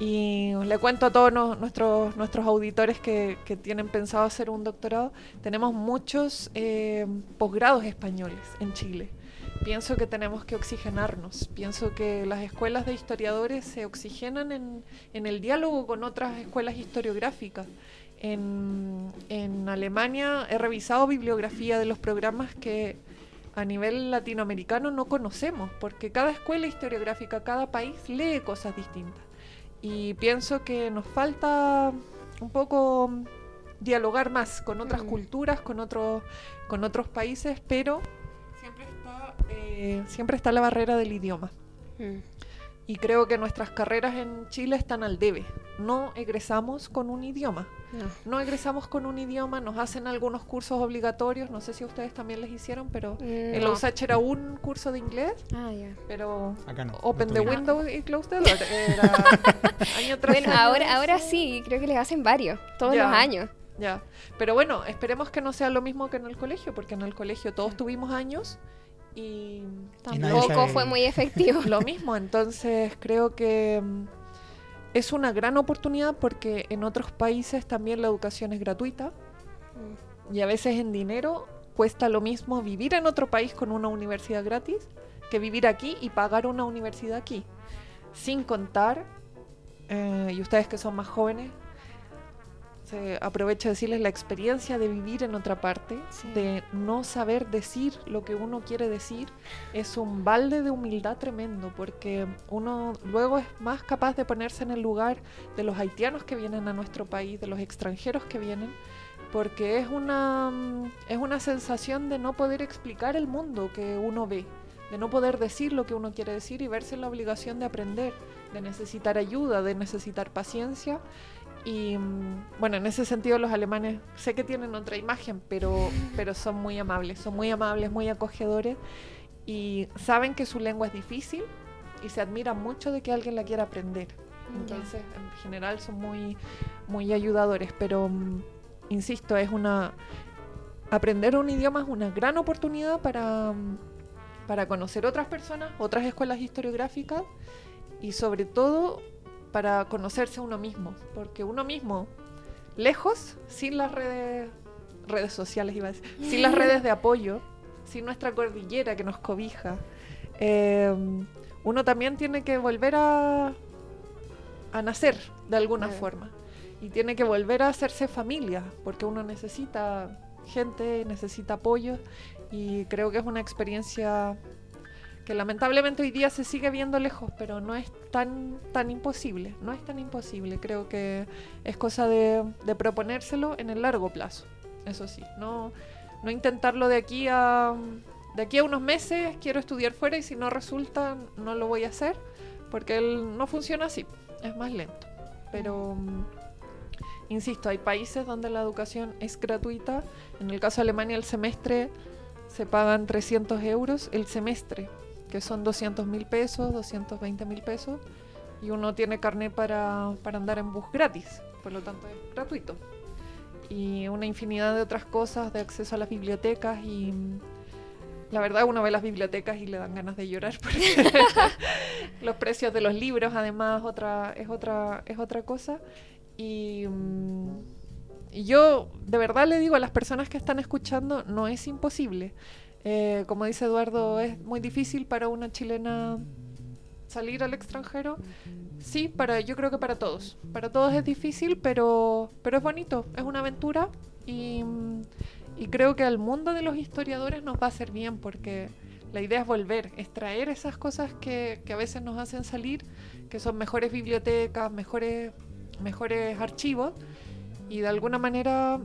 Y le cuento a todos no- nuestros, nuestros auditores que, que tienen pensado hacer un doctorado, tenemos muchos eh, posgrados españoles en Chile. Pienso que tenemos que oxigenarnos. Pienso que las escuelas de historiadores se oxigenan en, en el diálogo con otras escuelas historiográficas. En, en Alemania he revisado bibliografía de los programas que a nivel latinoamericano no conocemos, porque cada escuela historiográfica, cada país lee cosas distintas. Y pienso que nos falta un poco dialogar más con otras Mm. culturas, con otros, con otros países, pero siempre está, eh, siempre está la barrera del idioma. Mm. Y creo que nuestras carreras en Chile están al debe. No egresamos con un idioma. No. No egresamos con un idioma, nos hacen algunos cursos obligatorios, no sé si ustedes también les hicieron, pero en la. USACH era un curso de inglés, Ah, ya. pero Acá no. open no the window y close the door. Era año tras Bueno, año ahora, ahora sí, creo que les hacen varios, todos los años. Ya, pero bueno, esperemos que no sea lo mismo que en el colegio, porque en el colegio todos tuvimos años y Tampoco fue muy efectivo. lo mismo, entonces creo que mm, es una gran oportunidad porque en otros países también la educación es gratuita y a veces en dinero cuesta lo mismo vivir en otro país con una universidad gratis que vivir aquí y pagar una universidad aquí. Sin contar, eh, y ustedes que son más jóvenes, se aprovecho de decirles la experiencia de vivir en otra parte, Sí. de no saber decir lo que uno quiere decir, es un balde de humildad tremendo, porque uno luego es más capaz de ponerse en el lugar de los haitianos que vienen a nuestro país, de los extranjeros que vienen, porque es una, mm, es una sensación de no poder explicar el mundo que uno ve, de no poder decir lo que uno quiere decir y verse en la obligación de aprender, de necesitar ayuda, de necesitar paciencia. Y mm, bueno, en ese sentido los alemanes sé que tienen otra imagen, pero, pero son muy amables, son muy amables, muy acogedores y saben que su lengua es difícil y se admiran mucho de que alguien la quiera aprender. Entonces, en general son muy, muy ayudadores, pero mm, insisto, es una aprender un idioma es una gran oportunidad para, mm, para conocer otras personas, otras escuelas historiográficas y sobre todo para conocerse a uno mismo, porque uno mismo, lejos, sin las redes, redes sociales, iba a decir, sin las redes de apoyo, sin nuestra cordillera que nos cobija, eh, uno también tiene que volver a, a nacer de alguna forma y tiene que volver a hacerse familia, porque uno necesita gente, necesita apoyo y creo que es una experiencia que lamentablemente hoy día se sigue viendo lejos, pero no es tan, tan imposible, no es tan imposible, creo que es cosa de, proponérselo en el largo plazo, eso sí, no, no intentarlo de aquí a de aquí a unos meses, quiero estudiar fuera y si no resulta, no lo voy a hacer, porque él no funciona así, es más lento, pero... mm, Insisto, hay países donde la educación es gratuita. En el caso de Alemania, el semestre se pagan 300 euros el semestre, que son 200 mil pesos, 220 mil pesos, y uno tiene carnet para, para andar en bus gratis, por lo tanto es gratuito. Y una infinidad de otras cosas, de acceso a las bibliotecas y... La verdad, uno ve las bibliotecas y le dan ganas de llorar porque los precios de los libros, además, otra, es, otra, es otra cosa. Y yo de verdad le digo a las personas que están escuchando, no es imposible. Eh, como dice Eduardo, es muy difícil para una chilena salir al extranjero, sí, para, yo creo que para todos. Para todos es difícil, pero, pero es bonito, es una aventura y, creo que al mundo de los historiadores nos va a hacer bien porque la idea es volver, es traer esas cosas que, que a veces nos hacen salir, que son mejores bibliotecas, mejores, mejores archivos y de alguna manera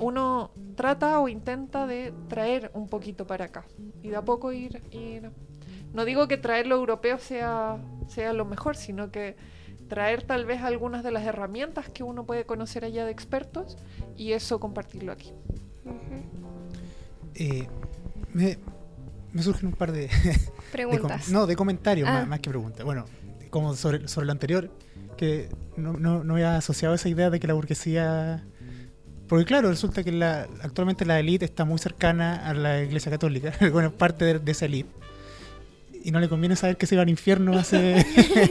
uno trata o intenta de traer un poquito para acá y de a poco ir, ir no digo que traer lo europeo sea, sea lo mejor, sino que traer tal vez algunas de las herramientas que uno puede conocer allá de expertos y eso compartirlo aquí. Eh, me, me surgen un par de, de com- Preguntas. no, de comentarios Ah. más, más que preguntas. Bueno, como sobre, sobre lo anterior, que no, no, no había asociado esa idea de que la burguesía... Porque claro, resulta que la, actualmente la élite está muy cercana a la Iglesia Católica, bueno, es parte de, de esa élite. Y no le conviene saber que se iba al infierno hace,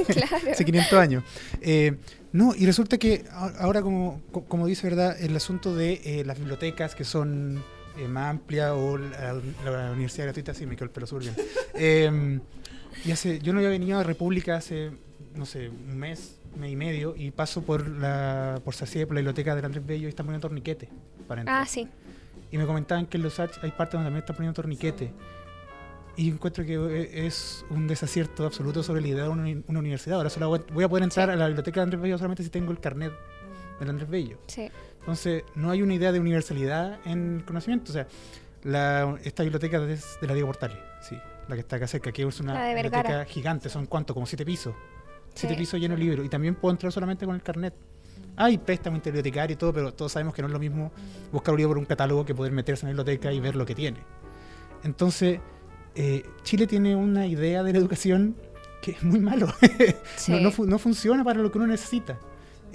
claro. hace 500 años. Eh, no, y resulta que ahora, como, co- como dice, ¿verdad? El asunto de eh, las bibliotecas que son eh, más amplias o la, la universidad gratuita, sí, me quedó el pelo súper bien. Y hace, yo no había venido a República hace, no sé, un mes y medio, y paso por la por por la biblioteca de Andrés Bello y están poniendo torniquete para entrar. Ah, sí. Y me comentaban que en los H hay partes donde también están poniendo torniquete. Y yo encuentro que e- es un desacierto absoluto sobre la idea de una, una universidad. Ahora solo voy a- poder entrar Sí. a la biblioteca de Andrés Bello solamente si tengo el carnet del Andrés Bello. Sí. Entonces, no hay una idea de universalidad en el conocimiento. O sea, la, esta biblioteca es de la Diego Portales, sí, la que está acá cerca, que es una biblioteca gigante, son cuánto, como siete pisos. Siete Sí. pisos llenos de libros. Y también puedo entrar solamente con el carnet. Hay préstamo interbibliotecario y todo, pero todos sabemos que no es lo mismo buscar un libro por un catálogo que poder meterse en la biblioteca y ver lo que tiene. Entonces, eh, Chile tiene una idea de la educación que es muy malo. Sí. no, no funciona para lo que uno necesita.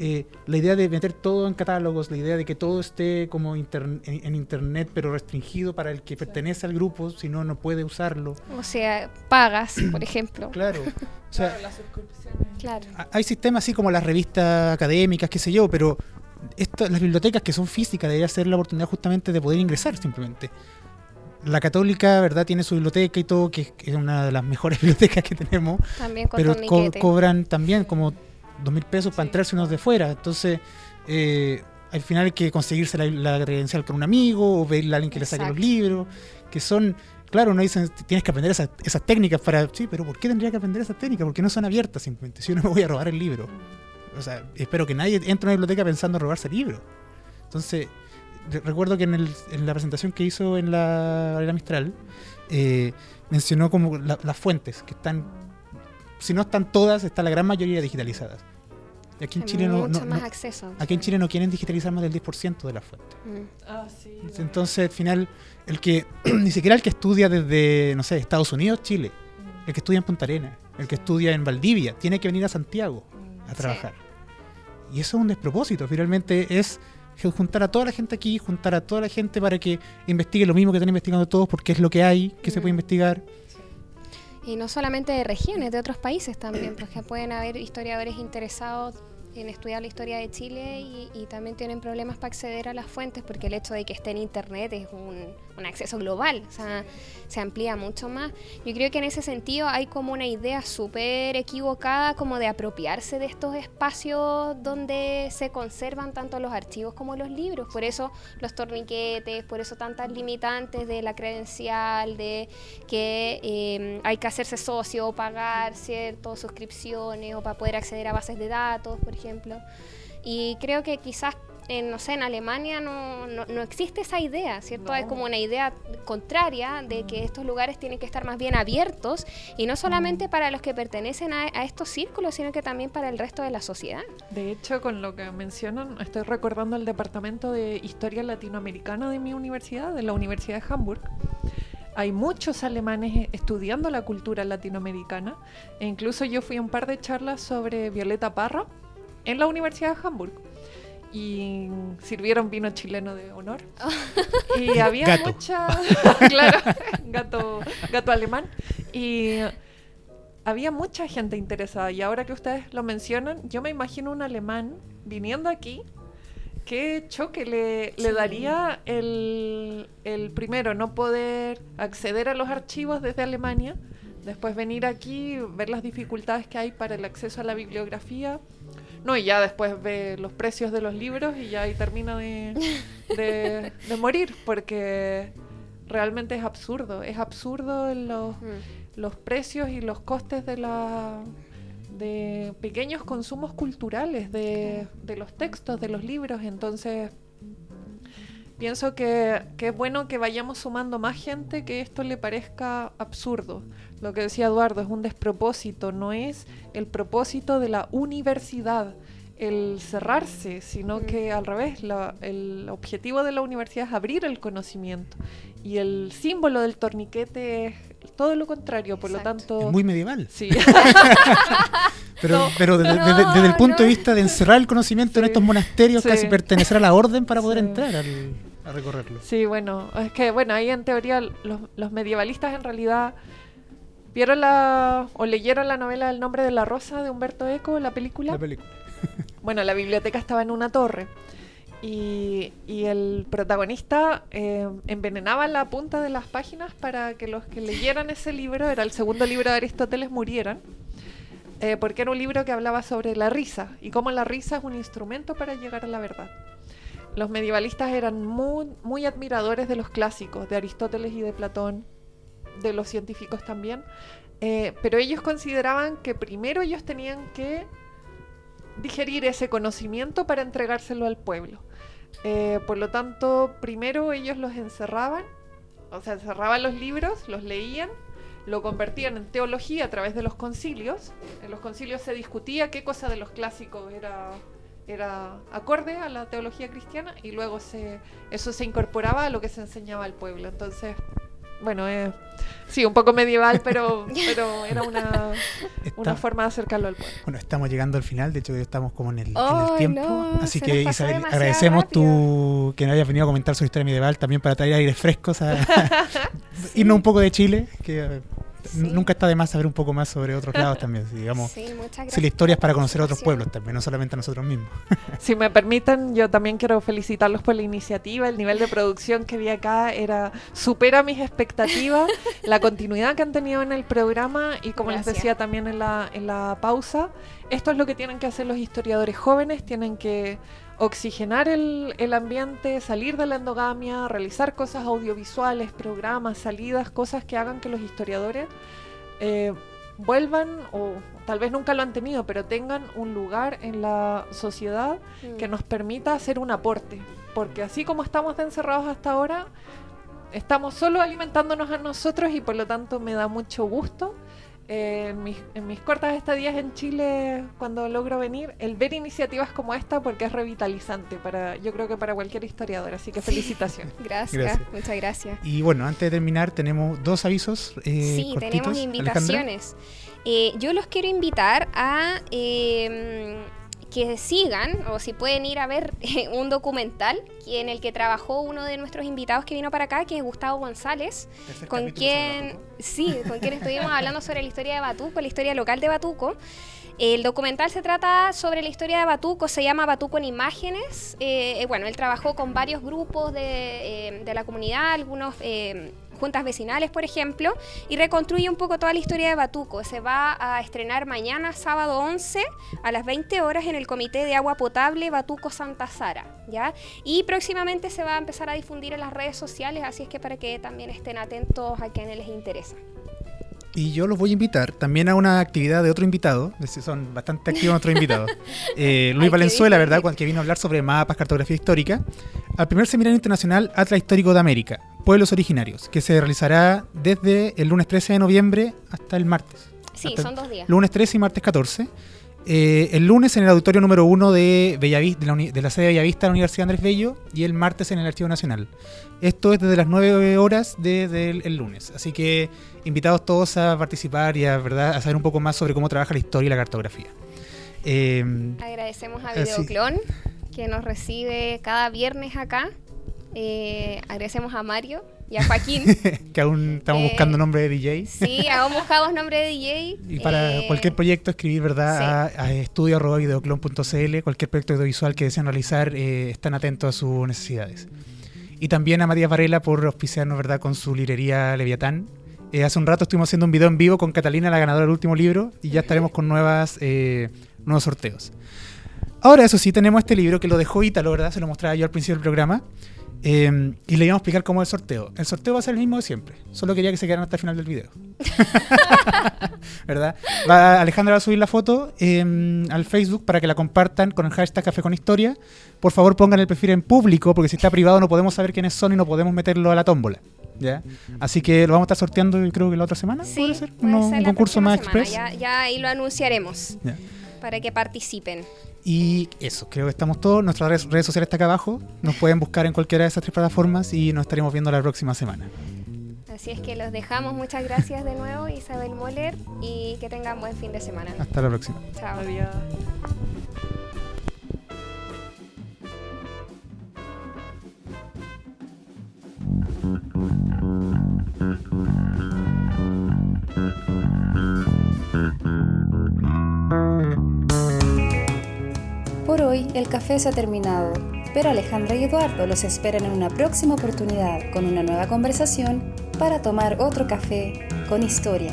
Eh, la idea de meter todo en catálogos, la idea de que todo esté como en, en internet, pero restringido para el que pertenece al grupo, si no, no puede usarlo. O sea, pagas, por ejemplo. Claro. O sea, las suscripciones. Claro. a- hay sistemas así como las revistas académicas, qué sé yo, pero esta- las bibliotecas que son físicas debería ser la oportunidad justamente de poder ingresar simplemente. La católica, ¿verdad? Tiene su biblioteca y todo, que es- una de las mejores bibliotecas que tenemos. También con pero co- cobran también como dos mil pesos para entrarse unos de fuera. Entonces, eh, al final hay que conseguirse la, la credencial con un amigo o pedirle a alguien que le saque los Exacto. libros, que son, claro, no dicen, tienes que aprender esas, esas técnicas para, sí, pero ¿por qué tendría que aprender esas técnicas? Porque no son abiertas simplemente, si yo no me voy a robar el libro. O sea, espero que nadie entre a una biblioteca pensando en robarse el libro. Entonces, re- recuerdo que en, el- en la presentación que hizo en la Valera Mistral, eh, mencionó como la- las fuentes, que están, si no están todas, está la gran mayoría digitalizadas. Y aquí en Hay Chile no, mucho no- más no- acceso. aquí en Chile no quieren digitalizar más del 10% de las fuentes. Mm. Ah, sí. Entonces, al final, el que ni siquiera el que estudia desde, no sé, Estados Unidos, Chile, el que estudia en Punta Arenas, el que estudia en Valdivia, tiene que venir a Santiago a trabajar. Y eso es un despropósito. Finalmente es juntar a toda la gente aquí, juntar a toda la gente para que investigue lo mismo que están investigando todos, porque es lo que hay, que se puede Mm. investigar. Y no solamente de regiones, de otros países también, porque pueden haber historiadores interesados en estudiar la historia de Chile y, y también tienen problemas para acceder a las fuentes, porque el hecho de que esté en Internet es un, un acceso global, o sea, se amplía mucho más. Yo creo que en ese sentido hay como una idea súper equivocada como de apropiarse de estos espacios donde se conservan tanto los archivos como los libros, por eso los torniquetes, por eso tantas limitantes de la credencial, de que eh, hay que hacerse socio o pagar ciertas suscripciones o para poder acceder a bases de datos, por ejemplo. Y creo que quizás, en, no sé, en Alemania no, no, no existe esa idea, ¿cierto? No. Es como una idea contraria de que estos lugares tienen que estar más bien abiertos y no solamente para los que pertenecen a, a estos círculos, sino que también para el resto de la sociedad. De hecho, con lo que mencionan, estoy recordando el departamento de Historia Latinoamericana de mi universidad, de la Universidad de Hamburg. Hay muchos alemanes estudiando la cultura latinoamericana e incluso yo fui a un par de charlas sobre Violeta Parra en la Universidad de Hamburg y sirvieron vino chileno de honor. Y había Gato. mucha, claro, gato, gato alemán y había mucha gente interesada y ahora que ustedes lo mencionan, yo me imagino un alemán viniendo aquí, qué choque le, le daría el, el primero no poder acceder a los archivos desde Alemania, después venir aquí, ver las dificultades que hay para el acceso a la bibliografía. No, y ya después ve los precios de los libros y ya ahí termina de, de- de morir, porque realmente es absurdo. Es absurdo los, Mm. los precios y los costes de la de pequeños consumos culturales de, de los textos, de los libros. Entonces, pienso que, que es bueno que vayamos sumando más gente que esto le parezca absurdo. Lo que decía Eduardo es un despropósito, no es el propósito de la universidad el cerrarse, sino Mm. que al revés, la- el objetivo de la universidad es abrir el conocimiento. Y el símbolo del torniquete es todo lo contrario, por Exacto. lo tanto... Es muy medieval. Sí. Pero, No, pero desde, no, desde- desde el punto no. de vista de encerrar el conocimiento en estos monasterios, Sí. casi pertenecer a la orden para poder Sí. entrar al- a recorrerlo. Sí, bueno, es que bueno, ahí en teoría los, los medievalistas en realidad vieron la o leyeron la novela El nombre de la rosa de Humberto Eco, la película. La película. Bueno, la biblioteca estaba en una torre y, el protagonista eh, envenenaba la punta de las páginas para que los que leyeran ese libro, era el segundo libro de Aristóteles, murieran. eh, porque era un libro que hablaba sobre la risa y cómo la risa es un instrumento para llegar a la verdad. Los medievalistas eran muy, muy admiradores de los clásicos, de Aristóteles y de Platón, de los científicos también, eh, pero ellos consideraban que primero ellos tenían que digerir ese conocimiento para entregárselo al pueblo. Eh, por lo tanto, primero ellos los encerraban, o sea, encerraban los libros, los leían, lo convertían en teología a través de los concilios. En los concilios se discutía qué cosa de los clásicos era, era acorde a la teología cristiana y luego eso se incorporaba a lo que se enseñaba al pueblo. Entonces, bueno, eh, sí, un poco medieval, pero, pero era una, una forma de acercarlo al pueblo. Bueno, estamos llegando al final, de hecho ya estamos como en el, en el Ay, tiempo. no, Así que Isabel, agradecemos tu que nos hayas venido a comentar sobre historia medieval también para traer aires frescos a irnos un poco de Chile, que Sí. nunca está de más saber un poco más sobre otros lados también, si, digamos. Sí, muchas gracias. Si la historia es para conocer a otros pueblos también, no solamente a nosotros mismos. Si me permiten, yo también quiero felicitarlos por la iniciativa. El nivel de producción que vi acá era supera mis expectativas. la continuidad que han tenido en el programa y como les decía también en la, en la pausa, esto es lo que tienen que hacer los historiadores jóvenes. Tienen que oxigenar el, el ambiente, salir de la endogamia, realizar cosas audiovisuales, programas, salidas, cosas que hagan que los historiadores eh, vuelvan o tal vez nunca lo han tenido, pero tengan un lugar en la sociedad Mm. que nos permita hacer un aporte. Porque así como estamos de encerrados hasta ahora, estamos solo alimentándonos a nosotros y por lo tanto me da mucho gusto eh, en, mis, en mis cortas estadías en Chile, cuando logro venir, el ver iniciativas como esta porque es revitalizante para, yo creo que para cualquier historiador. Así que felicitaciones. Gracias, Gracias. muchas gracias. Y bueno, antes de terminar, tenemos dos avisos. eh, Sí, cortitos, tenemos invitaciones. Eh, yo los quiero invitar a eh, que sigan, o si pueden ir a ver un documental en el que trabajó uno de nuestros invitados que vino para acá, que es Gustavo González, con quien, sí, con quien estuvimos hablando sobre la historia de Batuco, la historia local de Batuco. El documental se trata sobre la historia de Batuco, se llama Batuco en Imágenes. Eh, eh, bueno, él trabajó con varios grupos de, eh, de la comunidad, algunos eh, juntas vecinales, por ejemplo, y reconstruye un poco toda la historia de Batuco. Se va a estrenar mañana, sábado 11, a las 20 horas, en el Comité de Agua Potable Batuco Santa Sara. ¿ya? Y próximamente se va a empezar a difundir en las redes sociales, así es que para que también estén atentos a quienes les interesa. Y yo los voy a invitar también a una actividad de otro invitado, son bastante activos nuestros invitados. Eh, Luis Valenzuela. ¿verdad? Que vino a hablar sobre mapas, cartografía histórica, al primer seminario internacional Atlas Histórico de América, Pueblos Originarios, que se realizará desde el lunes 13 de noviembre hasta el martes. Sí, son dos días. Lunes 13 y martes 14. Eh, el lunes en el auditorio número 1 de, Bellavis- de, la de la sede de Bellavista de la Universidad Andrés Bello y el martes en el Archivo Nacional. Esto es desde las 9 horas desde el, el lunes. Así que invitados todos a participar y a, ¿verdad? a saber un poco más sobre cómo trabaja la historia y la cartografía. Eh, Agradecemos a sí. Videoclon, que nos recibe cada viernes acá. Eh, agradecemos a Mario y a Joaquín. que aún estamos Eh, buscando nombre de DJ. sí, hemos buscado nombre de DJ. Y para Eh, cualquier proyecto escribir verdad a, a estudio.videoclon.cl, cualquier proyecto audiovisual que deseen realizar, eh, están atentos a sus necesidades. Y también a Matías Varela por auspiciarnos verdad con su librería Leviatán Eh, hace un rato estuvimos haciendo un video en vivo con Catalina, la ganadora del último libro, y ya estaremos con nuevas, eh, nuevos sorteos. Ahora, eso sí, tenemos este libro que lo dejó Ítalo, ¿verdad? Se lo mostraba yo al principio del programa. Eh, y le íbamos a explicar cómo es el sorteo. El sorteo va a ser el mismo de siempre. Solo quería que se quedaran hasta el final del video. ¿Verdad? Va- Alejandra va a subir la foto eh, al Facebook para que la compartan con el hashtag Café con Historia. Por favor, pongan el perfil en público, porque si está privado no podemos saber quiénes son y no podemos meterlo a la tómbola. ¿Ya? Así que lo vamos a estar sorteando, yo creo que la otra semana. Sí, ¿Puede ser? puede No, ser un la concurso más semana. express. Ya, ya ahí lo anunciaremos Ya. para que participen. Y eso, creo que estamos todos. Nuestras redes, redes sociales está acá abajo. Nos pueden buscar en cualquiera de esas tres plataformas y nos estaremos viendo la próxima semana. Así es que los dejamos. Muchas gracias de nuevo, Isabel Moller, y que tengan buen fin de semana. Hasta la próxima. Chao. Adiós. Por hoy el café se ha terminado, pero Alejandra y Eduardo los esperan en una próxima oportunidad con una nueva conversación para tomar otro café con historia.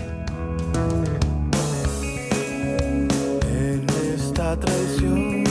En esta traición